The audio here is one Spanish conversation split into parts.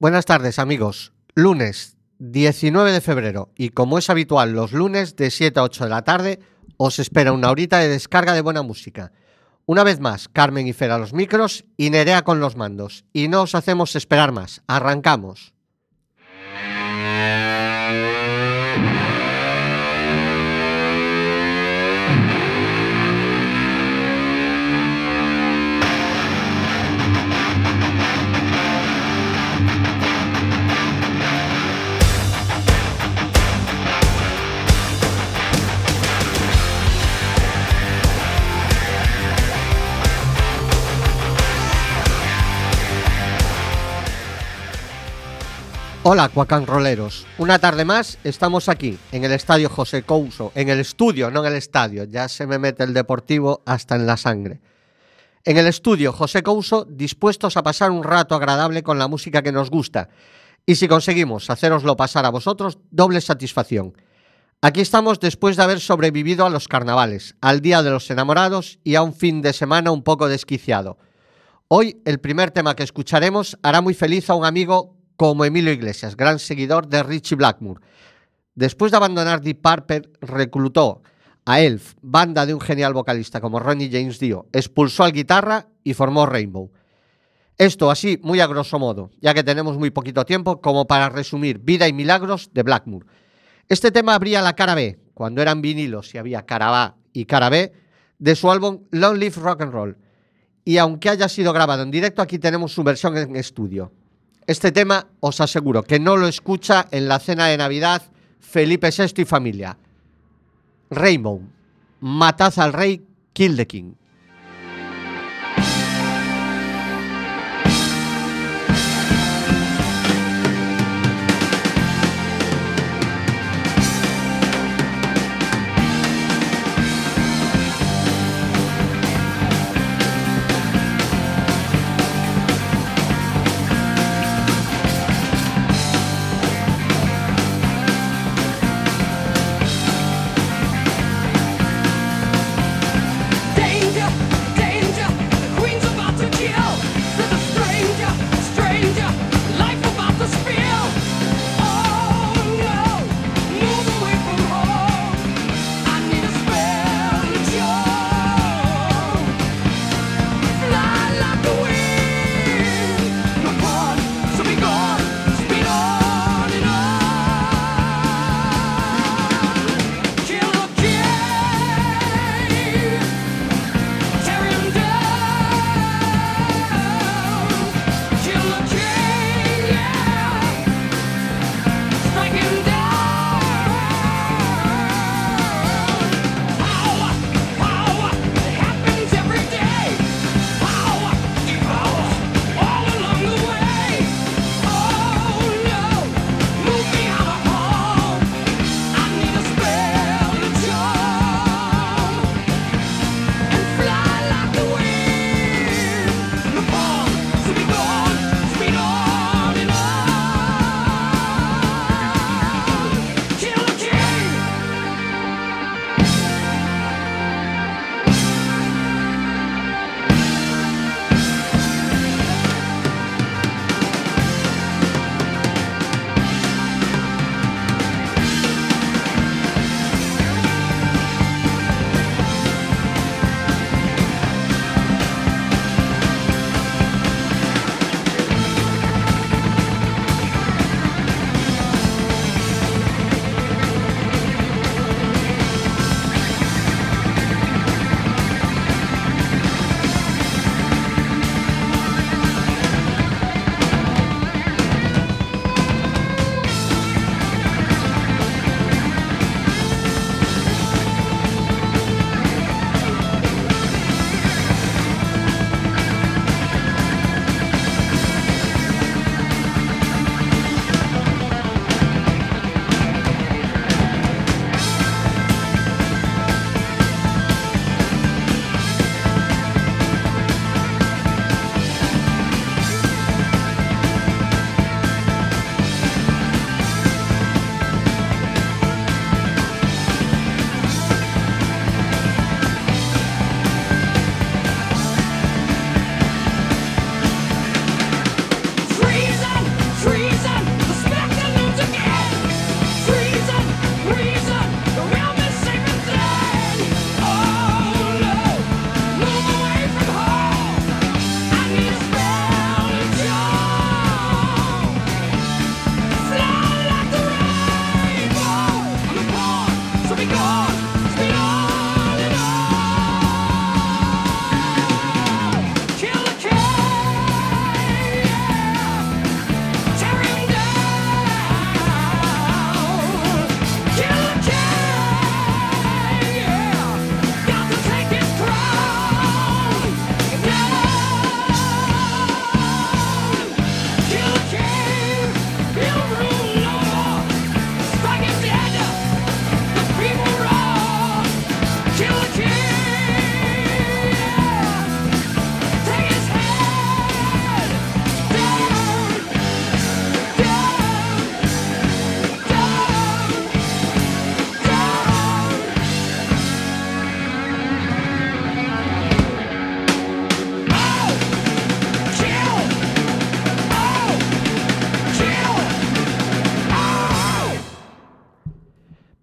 Buenas tardes amigos. Lunes 19 de febrero y como es habitual los lunes de 7 a 8 de la tarde os espera una horita de descarga de buena música. Una vez más, Carmen y Fer a los micros y Nerea con los mandos. Y no os hacemos esperar más. Arrancamos. Hola, cuacanroleros. Una tarde más estamos aquí, en el estadio José Couso, en el estudio, no en el estadio, ya se me mete el deportivo hasta en la sangre. En el estudio José Couso, dispuestos a pasar un rato agradable con la música que nos gusta. Y si conseguimos haceroslo pasar a vosotros, doble satisfacción. Aquí estamos después de haber sobrevivido a los carnavales, al Día de los Enamorados y a un fin de semana un poco desquiciado. Hoy el primer tema que escucharemos hará muy feliz a un amigo como Emilio Iglesias, gran seguidor de Richie Blackmore. Después de abandonar Deep Purple, reclutó a Elf, banda de un genial vocalista como Ronnie James Dio, expulsó al guitarra y formó Rainbow. Esto así, muy a grosso modo, ya que tenemos muy poquito tiempo como para resumir Vida y Milagros de Blackmore. Este tema abría la cara B, cuando eran vinilos y había cara A y cara B, de su álbum Long Live Rock and Roll. Y aunque haya sido grabado en directo, aquí tenemos su versión en estudio. Este tema os aseguro que no lo escucha en la cena de Navidad Felipe VI y familia. Rainbow, matad al rey, kill the king.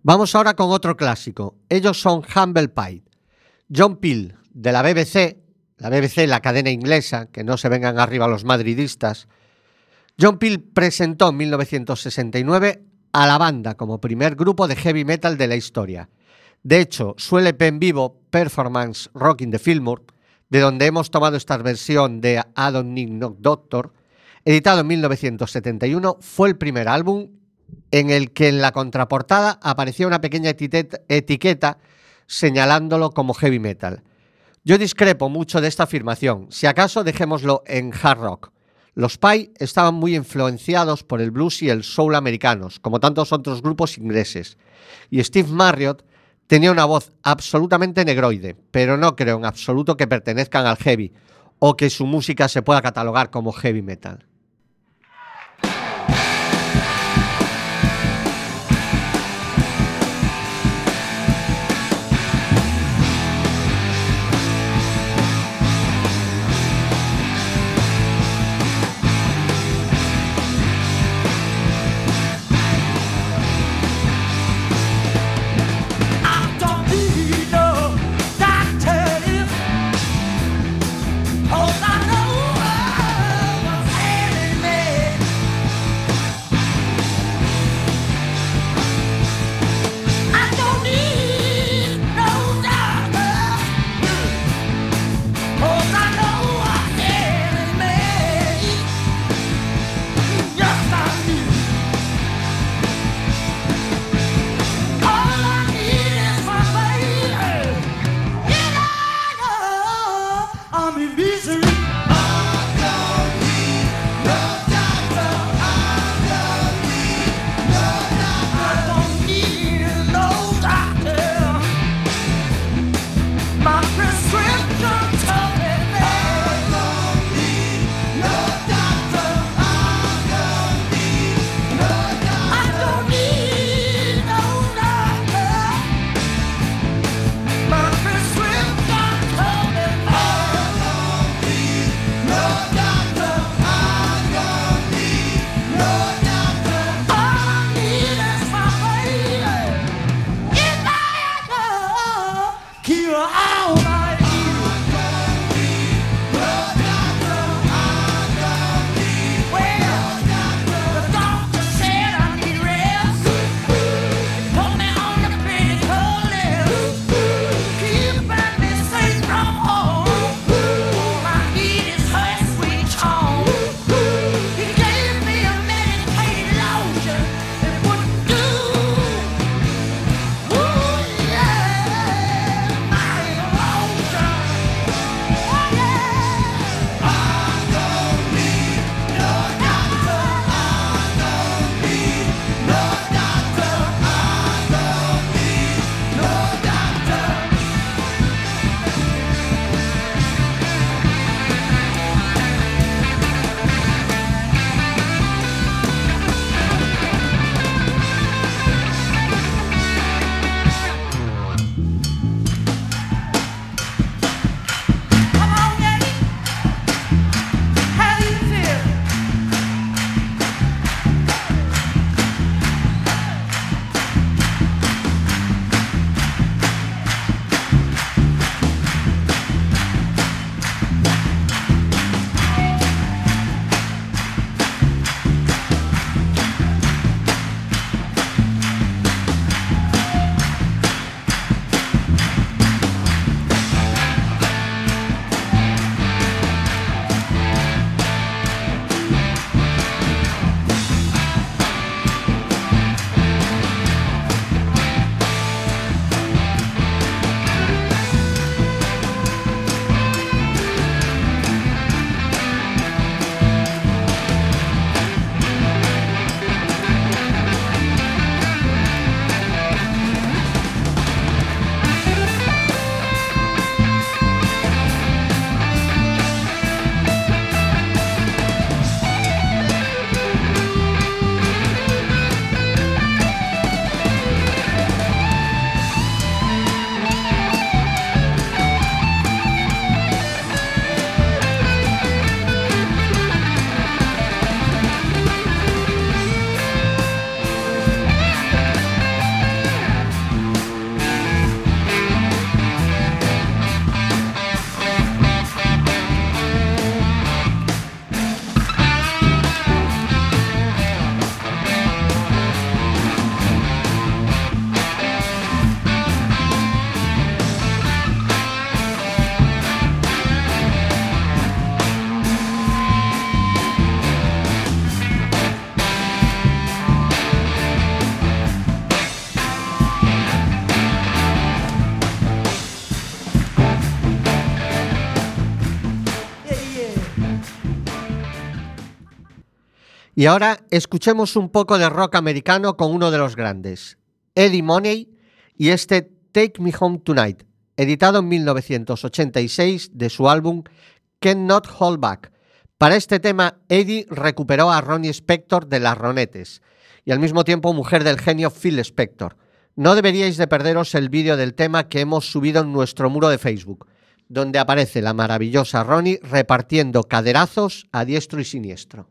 Vamos ahora con otro clásico. Ellos son Humble Pie. John Peel, de la BBC, la BBC, la cadena inglesa, que no se vengan arriba los madridistas. John Peel presentó en 1969 a la banda como primer grupo de heavy metal de la historia. De hecho, su LP en vivo, Performance Rocking the Fillmore, de donde hemos tomado esta versión de I Doctor, editado en 1971, fue el primer álbum en el que en la contraportada aparecía una pequeña etiqueta señalándolo como heavy metal. Yo discrepo mucho de esta afirmación, si acaso dejémoslo en hard rock. Los Pie estaban muy influenciados por el blues y el soul americanos, como tantos otros grupos ingleses, y Steve Marriott tenía una voz absolutamente negroide, pero no creo en absoluto que pertenezcan al heavy o que su música se pueda catalogar como heavy metal. Oh. Y ahora escuchemos un poco de rock americano con uno de los grandes, Eddie Money, y este Take Me Home Tonight, editado en 1986 de su álbum Cannot Hold Back. Para este tema, Eddie recuperó a Ronnie Spector de las Ronettes y al mismo tiempo mujer del genio Phil Spector. No deberíais de perderos el vídeo del tema que hemos subido en nuestro muro de Facebook, donde aparece la maravillosa Ronnie repartiendo caderazos a diestro y siniestro.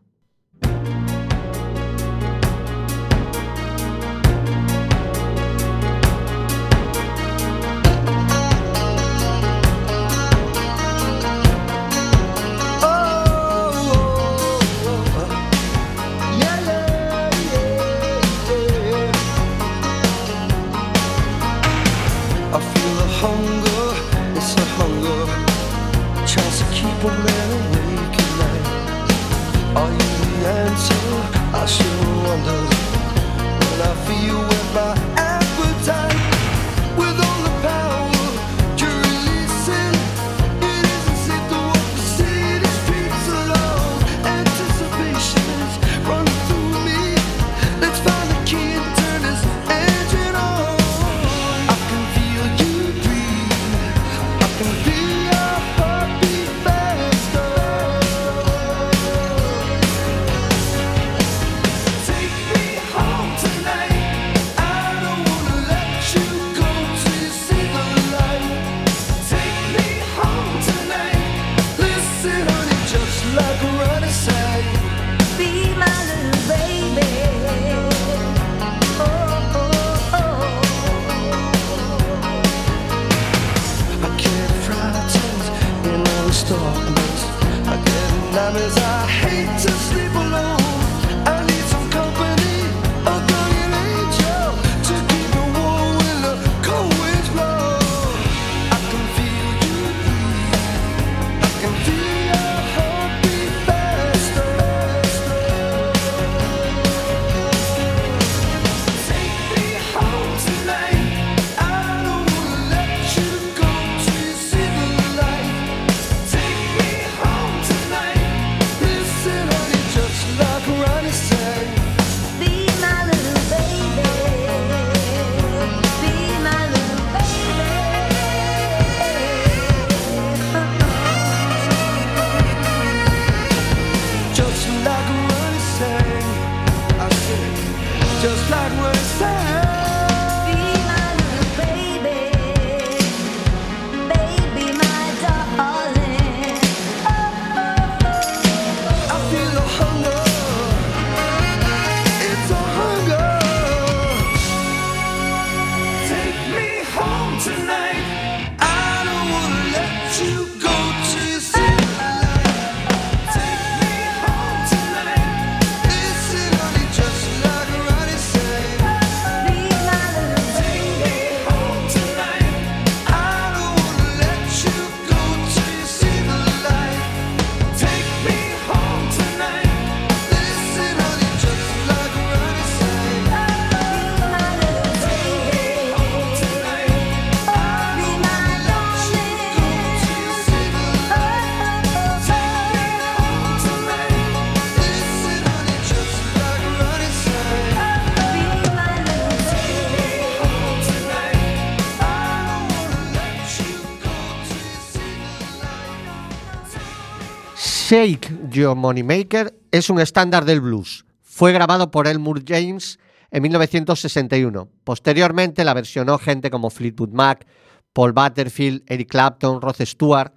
Shake Your Moneymaker es un estándar del blues. Fue grabado por Elmore James en 1961. Posteriormente la versionó gente como Fleetwood Mac, Paul Butterfield, Eric Clapton, Rod Stewart.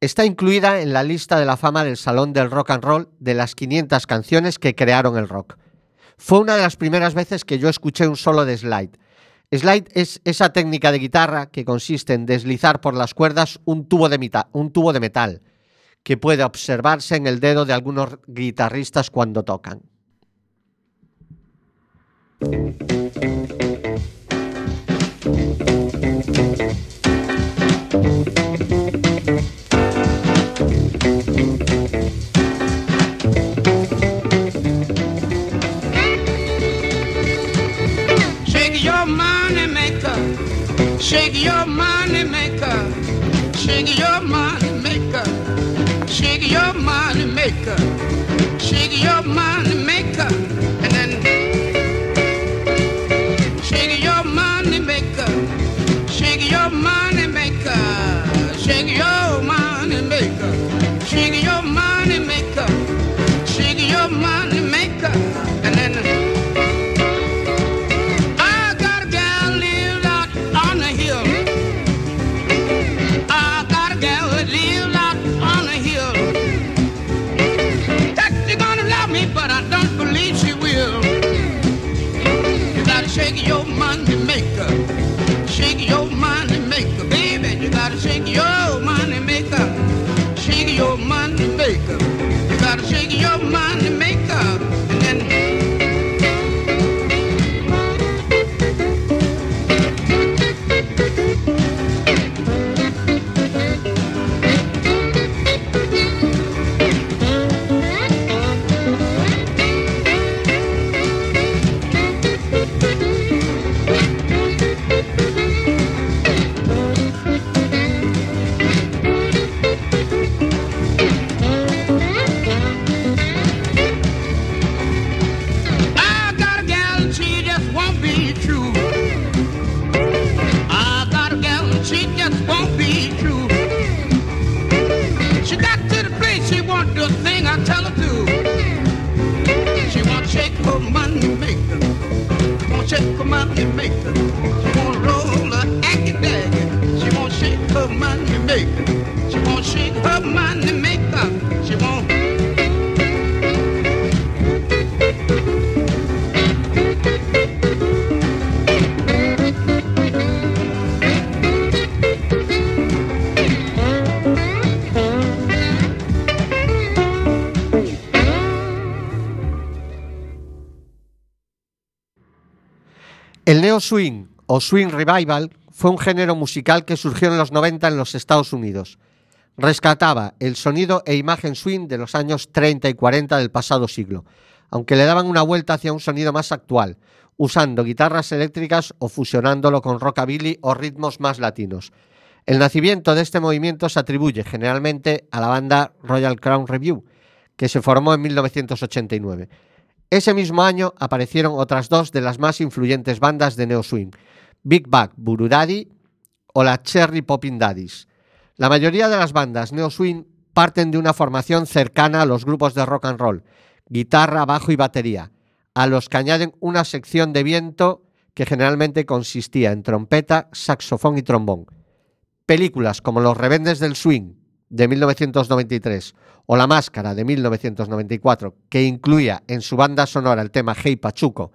Está incluida en la lista de la fama del Salón del Rock and Roll de las 500 canciones que crearon el rock. Fue una de las primeras veces que yo escuché un solo de slide. Slide es esa técnica de guitarra que consiste en deslizar por las cuerdas un tubo de, un tubo de metal que puede observarse en el dedo de algunos guitarristas cuando tocan. Shake your money maker, shake your money your money maker. Shake your money maker. And then shake your money maker. Shake your money maker. Shake your money maker. Shake your watching you. El neo swing o swing revival fue un género musical que surgió en los 90 en los Estados Unidos. Rescataba el sonido e imagen swing de los años 30 y 40 del pasado siglo, aunque le daban una vuelta hacia un sonido más actual, usando guitarras eléctricas o fusionándolo con rockabilly o ritmos más latinos. El nacimiento de este movimiento se atribuye generalmente a la banda Royal Crown Review, que se formó en 1989. Ese mismo año aparecieron otras dos de las más influyentes bandas de neo swing, Big Bag Buru Daddy o la Cherry Poppin' Daddies. La mayoría de las bandas neo swing parten de una formación cercana a los grupos de rock and roll, guitarra, bajo y batería, a los que añaden una sección de viento que generalmente consistía en trompeta, saxofón y trombón. Películas como Los Rebeldes del Swing de 1993 o La Máscara de 1994, que incluía en su banda sonora el tema Hey Pachuco,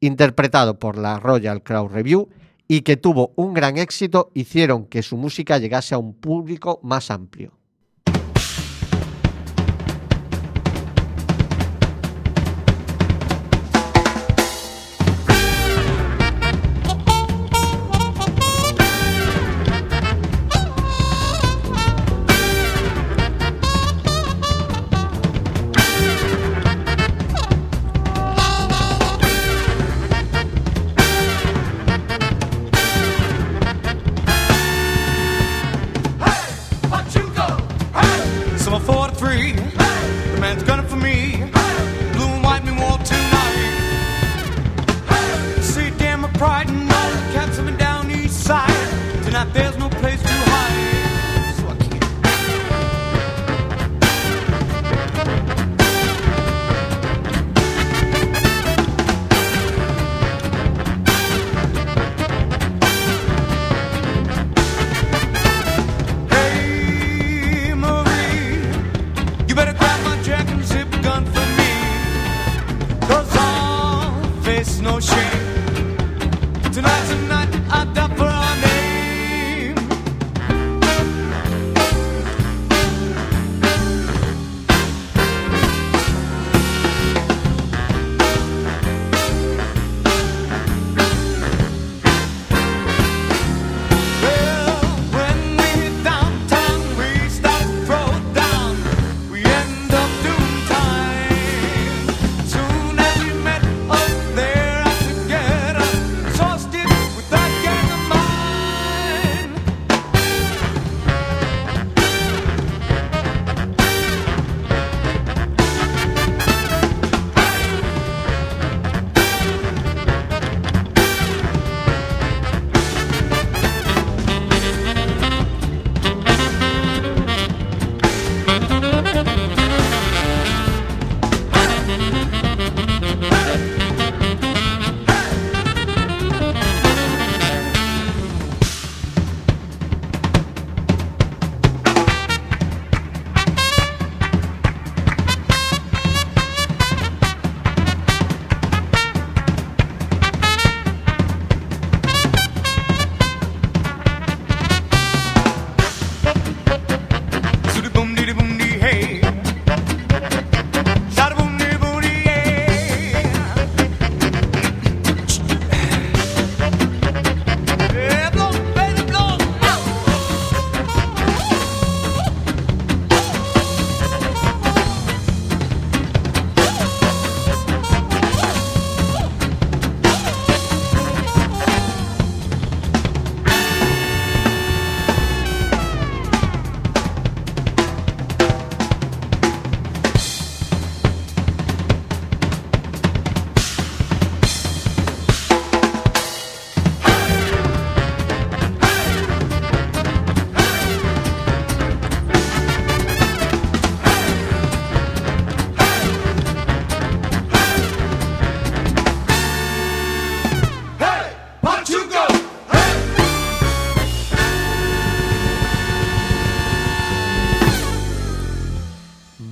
interpretado por la Royal Crowd Review y que tuvo un gran éxito, hicieron que su música llegase a un público más amplio.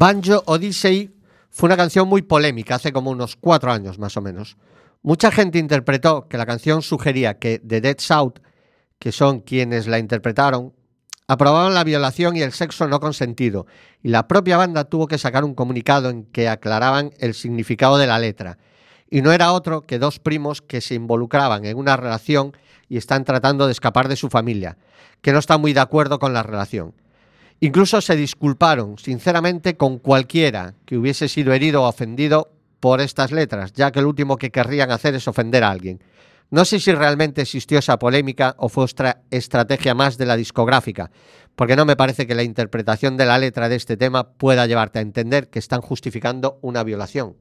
Banjo Odyssey fue una canción muy polémica hace como unos cuatro años más o menos. Mucha gente interpretó que la canción sugería que The Dead South, que son quienes la interpretaron, aprobaban la violación y el sexo no consentido, y la propia banda tuvo que sacar un comunicado en que aclaraban el significado de la letra. Y no era otro que dos primos que se involucraban en una relación y están tratando de escapar de su familia, que no están muy de acuerdo con la relación. Incluso se disculparon, sinceramente, con cualquiera que hubiese sido herido o ofendido por estas letras, ya que lo último que querrían hacer es ofender a alguien. No sé si realmente existió esa polémica o fue otra estrategia más de la discográfica, porque no me parece que la interpretación de la letra de este tema pueda llevarte a entender que están justificando una violación.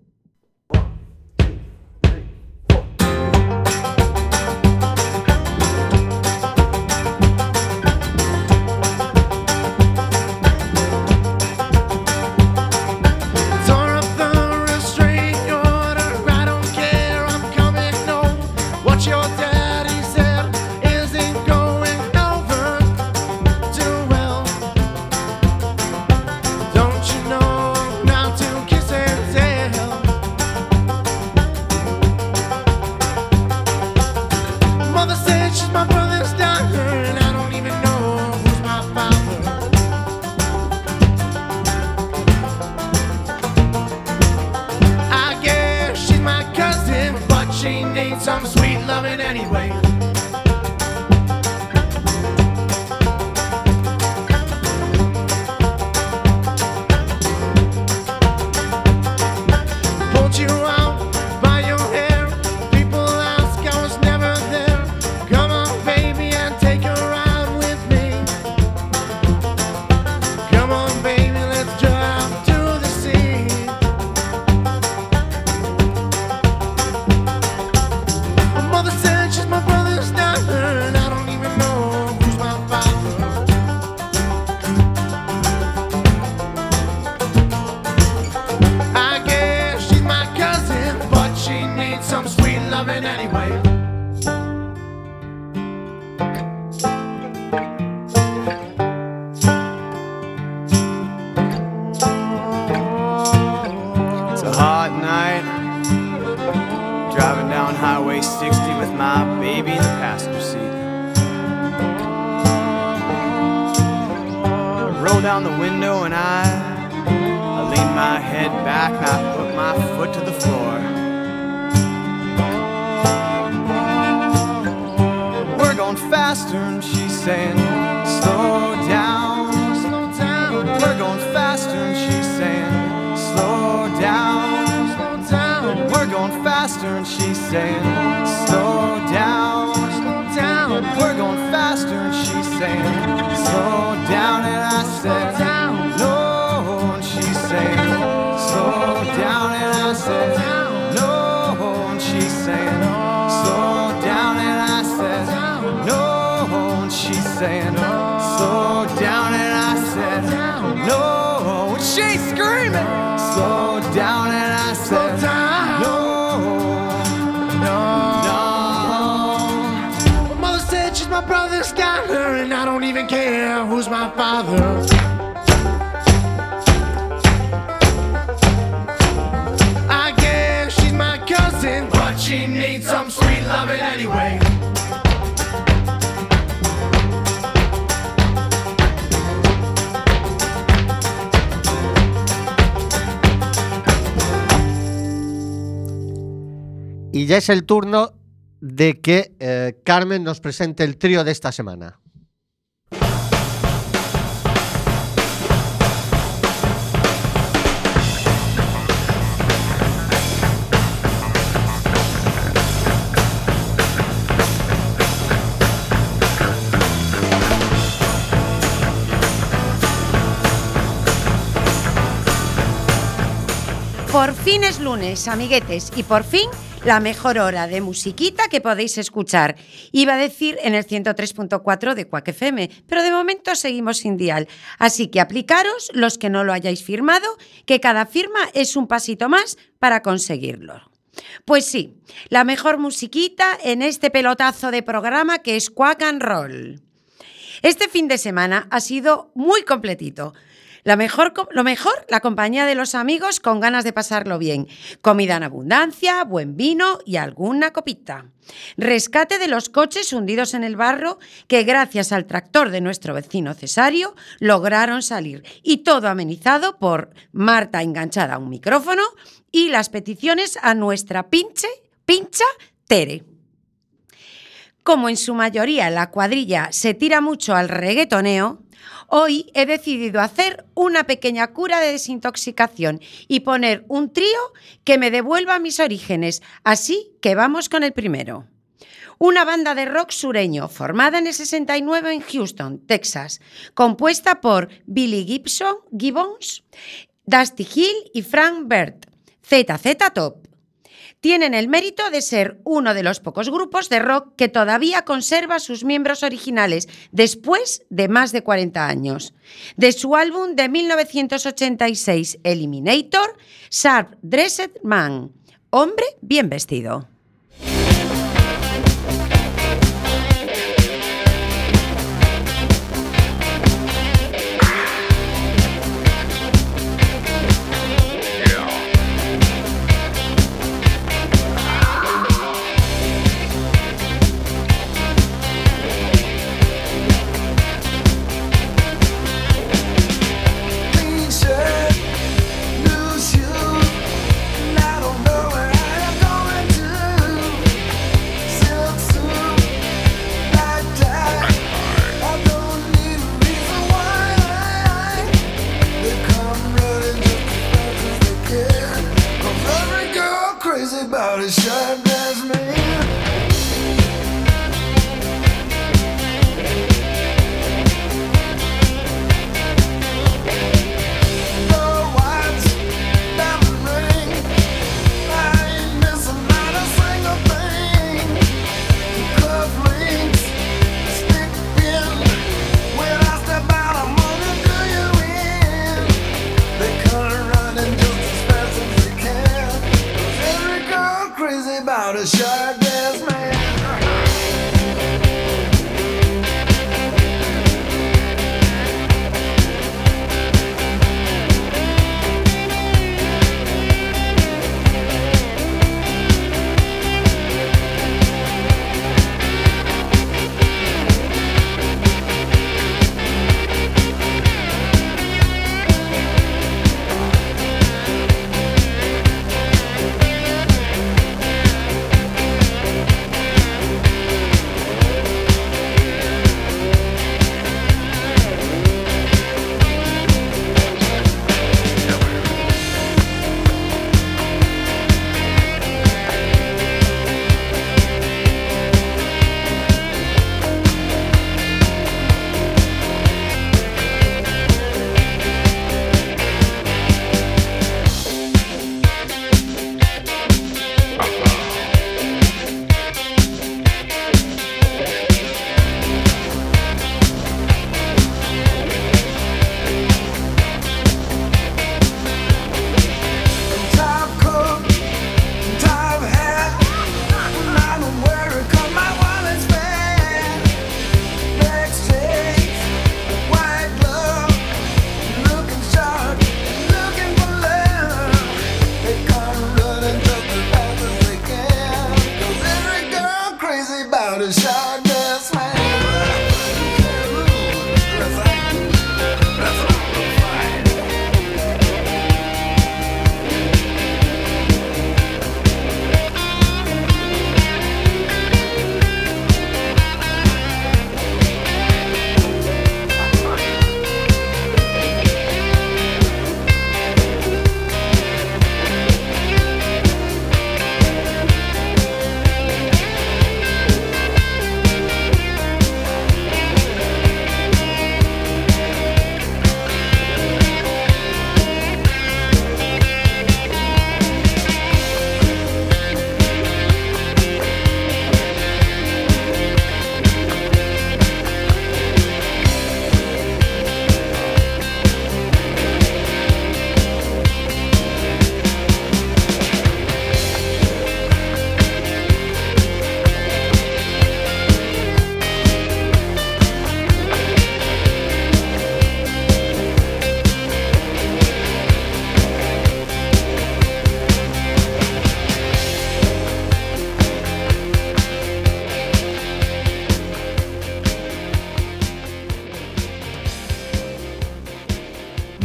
Going faster and she's saying, father. I guess she's my cousin, but she needs some sweet loving anyway. Y ya es el turno de que eh, Carmen nos presente el trío de esta semana. Fin es lunes, amiguetes, y por fin la mejor hora de musiquita que podéis escuchar. Iba a decir en el 103.4 de Quack FM, pero de momento seguimos sin dial. Así que aplicaros los que no lo hayáis firmado, que cada firma es un pasito más para conseguirlo. Pues sí, la mejor musiquita en este pelotazo de programa que es Quack and Roll. Este fin de semana ha sido muy completito. La mejor, lo mejor, la compañía de los amigos con ganas de pasarlo bien. Comida en abundancia, buen vino y alguna copita. Rescate de los coches hundidos en el barro que gracias al tractor de nuestro vecino Cesario lograron salir. Y todo amenizado por Marta enganchada a un micrófono y las peticiones a nuestra pinche, pincha Tere. Como en su mayoría la cuadrilla se tira mucho al reggaetoneo, hoy he decidido hacer una pequeña cura de desintoxicación y poner un trío que me devuelva mis orígenes. Así que vamos con el primero. Una banda de rock sureño formada en el 69 en Houston, Texas, compuesta por Billy Gibson, Gibbons, Dusty Hill y Frank Bert, ZZ Top tienen el mérito de ser uno de los pocos grupos de rock que todavía conserva sus miembros originales después de más de 40 años. De su álbum de 1986 Eliminator, Sharp Dressed Man, hombre bien vestido.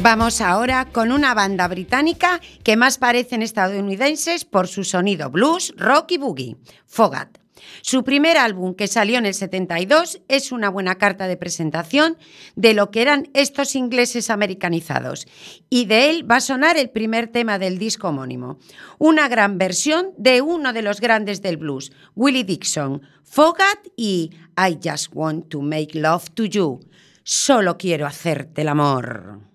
Vamos ahora con una banda británica que más parecen estadounidenses por su sonido blues, rock y boogie, Fogat. Su primer álbum, que salió en el 72, es una buena carta de presentación de lo que eran estos ingleses americanizados. Y de él va a sonar el primer tema del disco homónimo. Una gran versión de uno de los grandes del blues, Willie Dixon, Fogat y I Just Want to Make Love to You. Solo quiero hacerte el amor.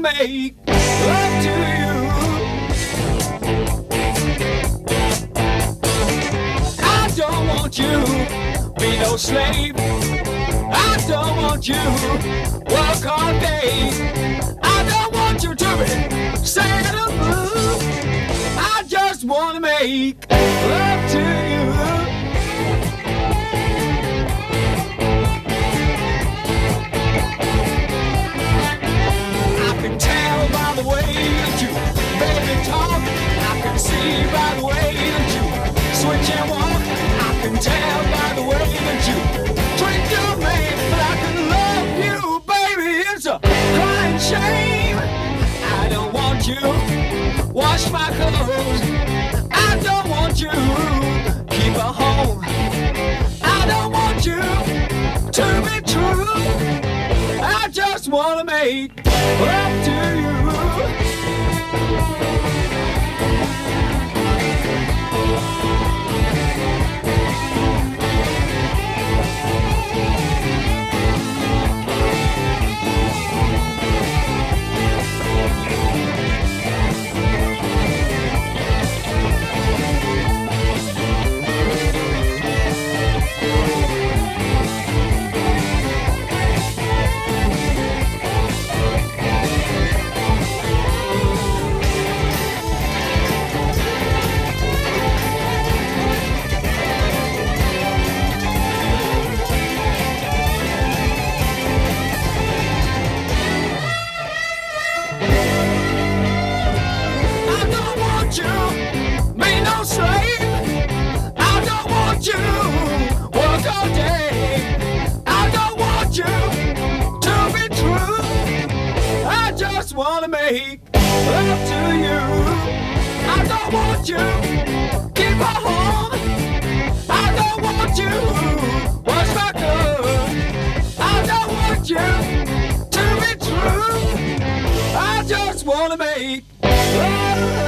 Wanna make love to you. I don't want you be no slave. I don't want you work all day. I don't want you to be sad or blue. I just wanna make love to you. Talk. I can see by the way that you switch and walk. I can tell by the way that you treat your man. But I can love you, baby. It's a crying shame. I don't want you wash my clothes. I don't want you keep a home. I don't want you to be true. I just wanna make love to you. Wanna make love to you. I don't want you keep a home. I don't want you wash my clothes. I don't want you to be true. I just wanna make love.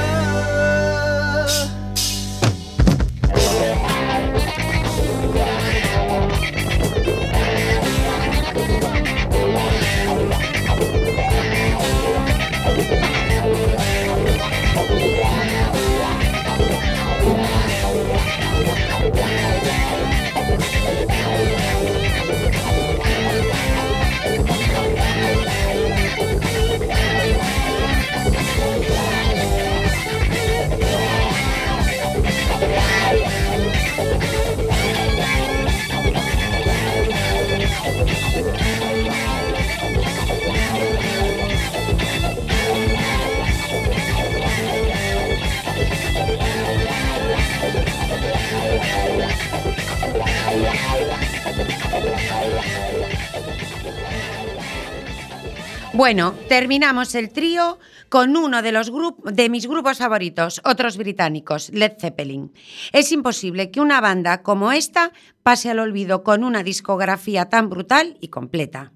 Bueno, terminamos el trío con uno de, mis grupos favoritos, otros británicos, Led Zeppelin. Es imposible que una banda como esta pase al olvido con una discografía tan brutal y completa.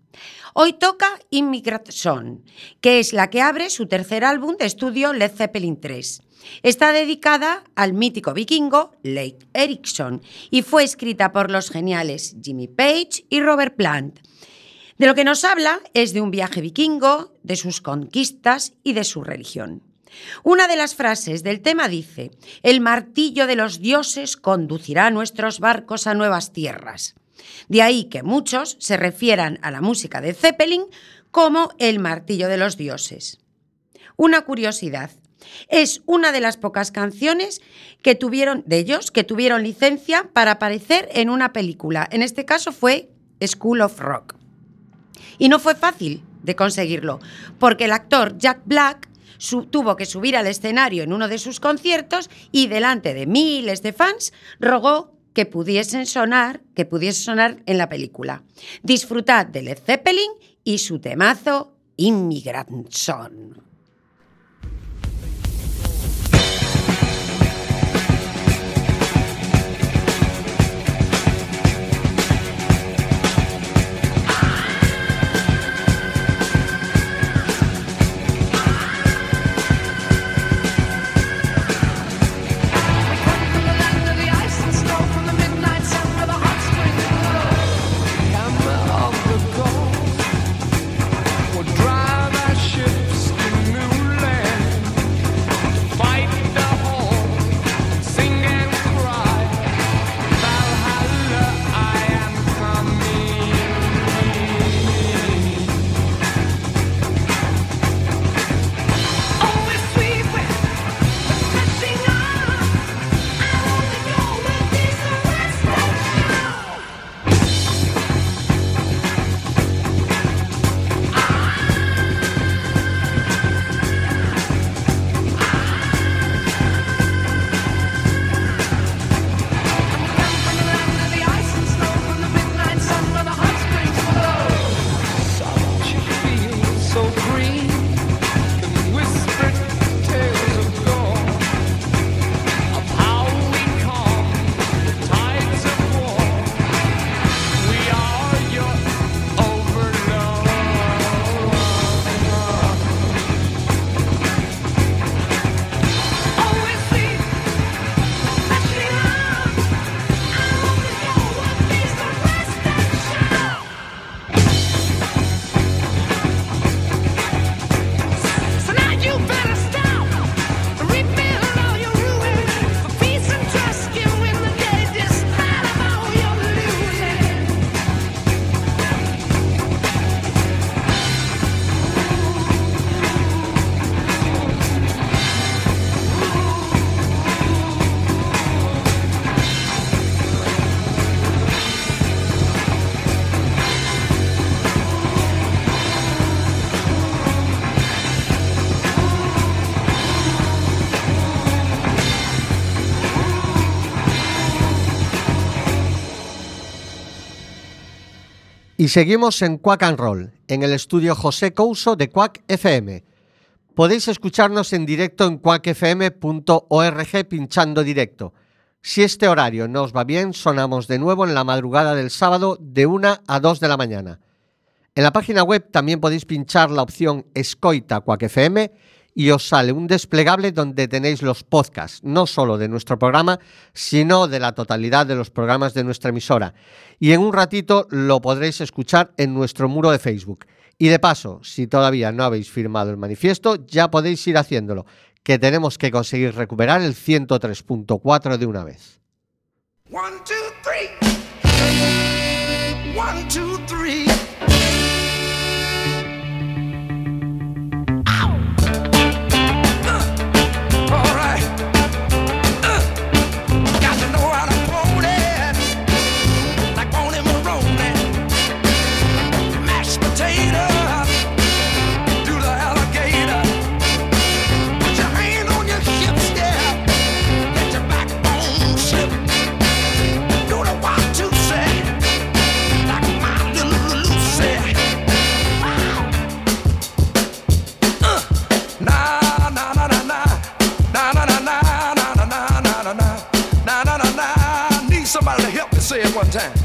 Hoy toca Immigrant Song, que es la que abre su tercer álbum de estudio Led Zeppelin 3. Está dedicada al mítico vikingo Leif Erikson y fue escrita por los geniales Jimmy Page y Robert Plant. De lo que nos habla es de un viaje vikingo, de sus conquistas y de su religión. Una de las frases del tema dice, el martillo de los dioses conducirá nuestros barcos a nuevas tierras. De ahí que muchos se refieran a la música de Zeppelin como el martillo de los dioses. Una curiosidad. Es una de las pocas canciones que tuvieron de ellos que tuvieron licencia para aparecer en una película. En este caso fue School of Rock. Y no fue fácil de conseguirlo, porque el actor Jack Black tuvo que subir al escenario en uno de sus conciertos y delante de miles de fans rogó que pudiesen sonar, que pudiese sonar en la película. Disfrutad de Led Zeppelin y su temazo Immigrant Song. Y seguimos en Quack and Roll, en el estudio José Couso de Quack FM. Podéis escucharnos en directo en quackfm.org pinchando directo. Si este horario no os va bien, sonamos de nuevo en la madrugada del sábado de 1 a 2 de la mañana. En la página web también podéis pinchar la opción Escoita Quack FM y os sale un desplegable donde tenéis los podcasts, no solo de nuestro programa, sino de la totalidad de los programas de nuestra emisora. Y en un ratito lo podréis escuchar en nuestro muro de Facebook. Y de paso, si todavía no habéis firmado el manifiesto, ya podéis ir haciéndolo, que tenemos que conseguir recuperar el 103.4 de una vez. sometime.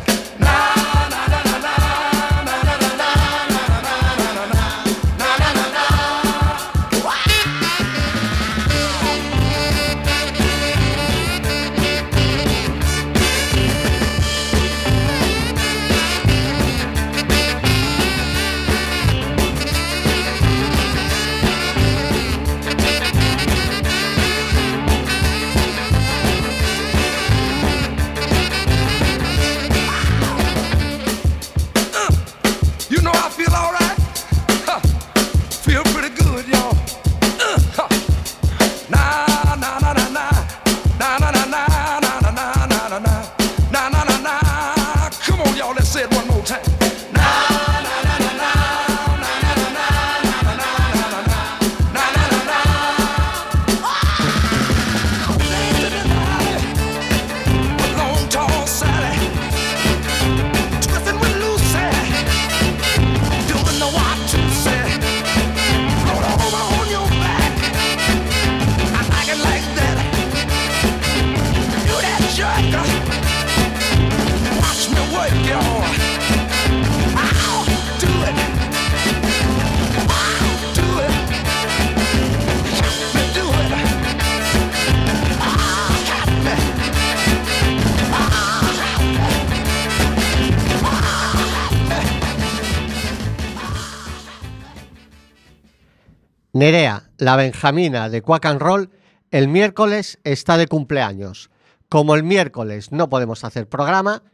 La Benjamina de Quack and Roll, el miércoles está de cumpleaños. Como el miércoles no podemos hacer programa,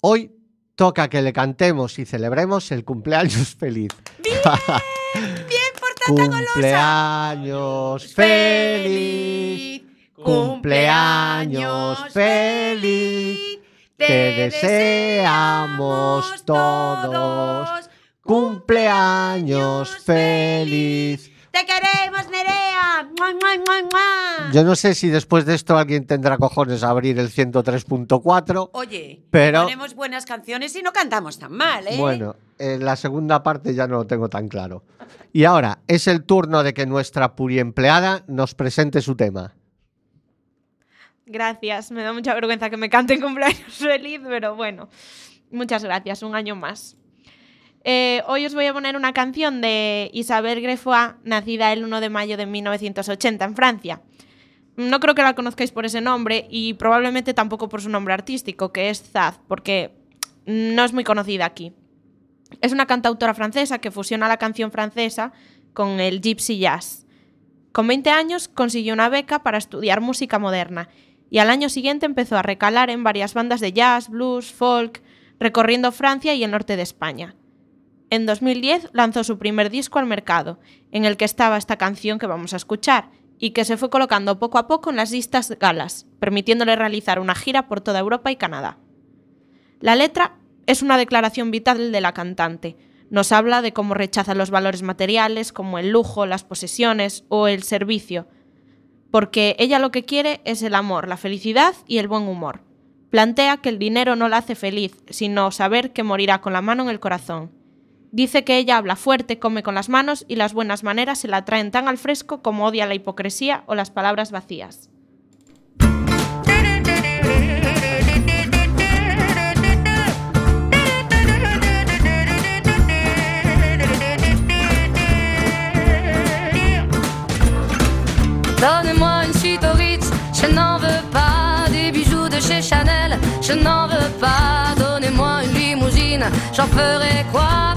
hoy toca que le cantemos y celebremos el cumpleaños feliz. Bien por Tata Golosa. cumpleaños feliz, cumpleaños feliz, te deseamos todos. Cumpleaños feliz. Te queremos, Nerea. ¡Mua, mua, mua, mua! Yo no sé si después de esto alguien tendrá cojones a abrir el 103.4. Oye, Pero- ponemos buenas canciones y no cantamos tan mal, ¿eh? Bueno, en la segunda parte ya no lo tengo tan claro. Y ahora es el turno de que nuestra puriempleada nos presente su tema. Gracias, me da mucha vergüenza que me canten cumpleaños feliz, pero bueno, muchas gracias, un año más. Eh, hoy os voy a poner una canción de Isabel Grefois, nacida el 1 de mayo de 1980 en Francia. No creo que la conozcáis por ese nombre y probablemente tampoco por su nombre artístico, que es Zaz, porque no es muy conocida aquí. Es una cantautora francesa que fusiona la canción francesa con el gypsy jazz. Con 20 años consiguió una beca para estudiar música moderna y al año siguiente empezó a recalar en varias bandas de jazz, blues, folk, recorriendo Francia y el norte de España. En 2010 lanzó su primer disco al mercado, en el que estaba esta canción que vamos a escuchar, y que se fue colocando poco a poco en las listas galas, permitiéndole realizar una gira por toda Europa y Canadá. La letra es una declaración vital de la cantante. Nos habla de cómo rechaza los valores materiales como el lujo, las posesiones o el servicio, porque ella lo que quiere es el amor, la felicidad y el buen humor. Plantea que el dinero no la hace feliz, sino saber que morirá con la mano en el corazón. Dice que ella habla fuerte, come con las manos y las buenas maneras se la traen tan al fresco como odia la hipocresía o las palabras vacías. Donnez-moi une suite au Ritz, je n'en veux pas des bijoux de chez Chanel, je n'en veux pas. Donnez-moi une limousine, j'en ferai quoi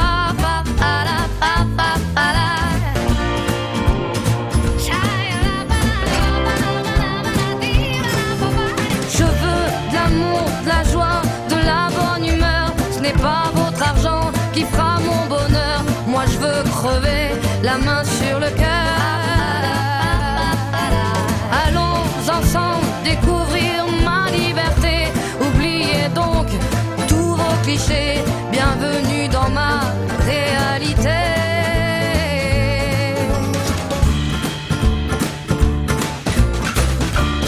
Bienvenue dans ma réalité.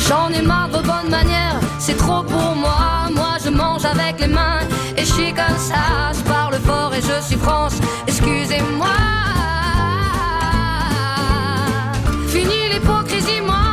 J'en ai marre de bonnes manières, c'est trop pour moi. Moi je mange avec les mains et je suis comme ça. Je parle fort et je suis France, excusez-moi. Fini l'hypocrisie, moi,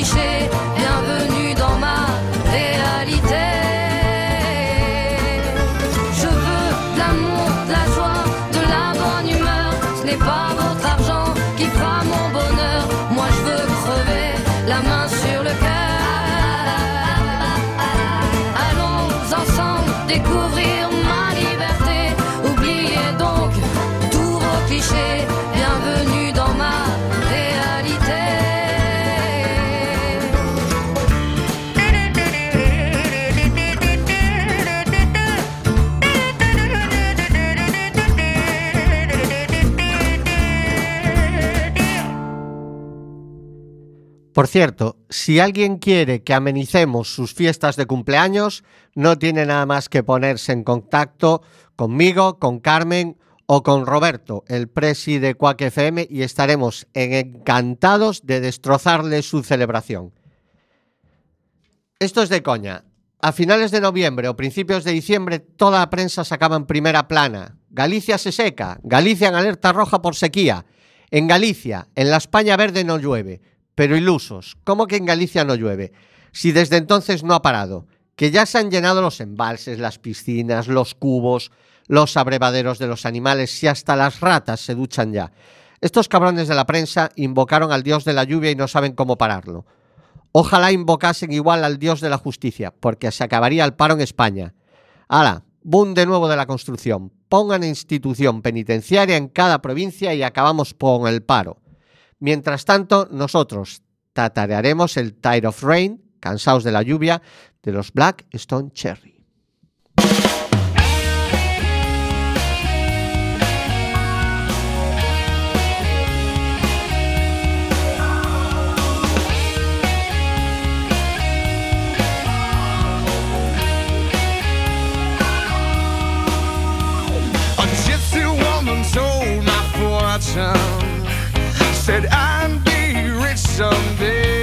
affiché Por cierto, si alguien quiere que amenicemos sus fiestas de cumpleaños, no tiene nada más que ponerse en contacto conmigo, con Carmen o con Roberto, el presi de Quack FM, y estaremos encantados de destrozarle su celebración. Esto es de coña. A finales de noviembre o principios de diciembre, toda la prensa sacaba en primera plana. Galicia se seca, Galicia en alerta roja por sequía. En Galicia, en la España verde no llueve. Pero ilusos, ¿cómo que en Galicia no llueve? Si desde entonces no ha parado, que ya se han llenado los embalses, las piscinas, los cubos, los abrevaderos de los animales y hasta las ratas se duchan ya. Estos cabrones de la prensa invocaron al dios de la lluvia y no saben cómo pararlo. Ojalá invocasen igual al dios de la justicia, porque se acabaría el paro en España. Hala, boom de nuevo de la construcción. Pongan institución penitenciaria en cada provincia y acabamos con el paro. Mientras tanto, nosotros tatarearemos el Tide of Rain, cansados de la lluvia, de los Black Stone Cherry. Said I'd be rich someday.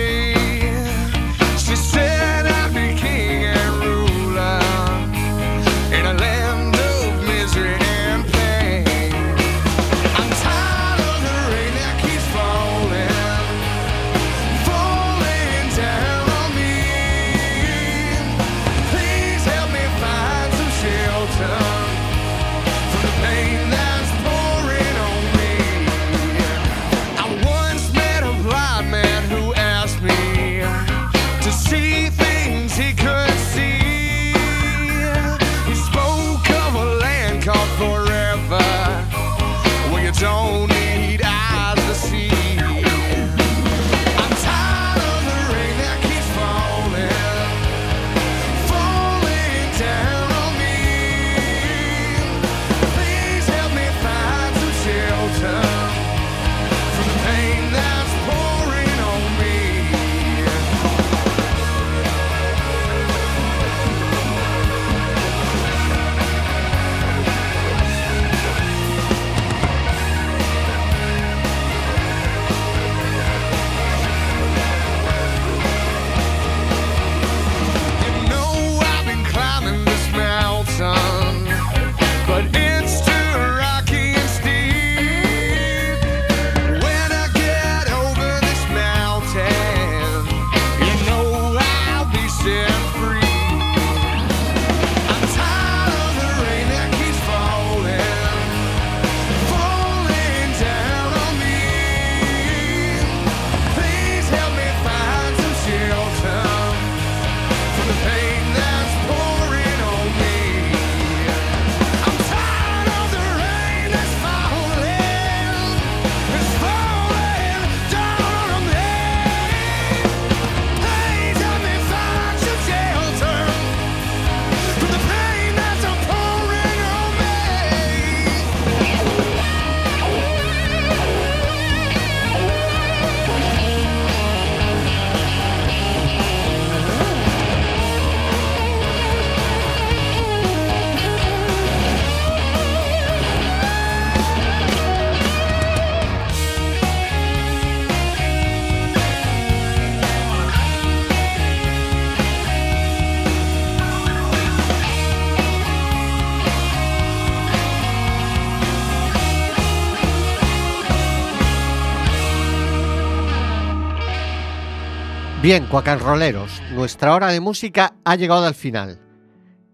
Bien, cuacanroleros, nuestra hora de música ha llegado al final.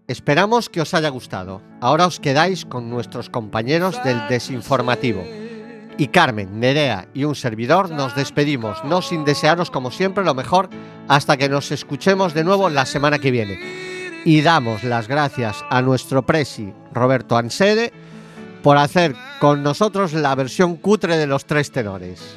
Esperamos que os haya gustado. Ahora os quedáis con nuestros compañeros del desinformativo. Y Carmen, Nerea y un servidor nos despedimos, no sin desearos como siempre lo mejor hasta que nos escuchemos de nuevo la semana que viene. Y damos las gracias a nuestro presi, Roberto Ansede, por hacer con nosotros la versión cutre de los tres tenores.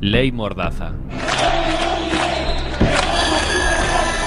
Ley Mordaza.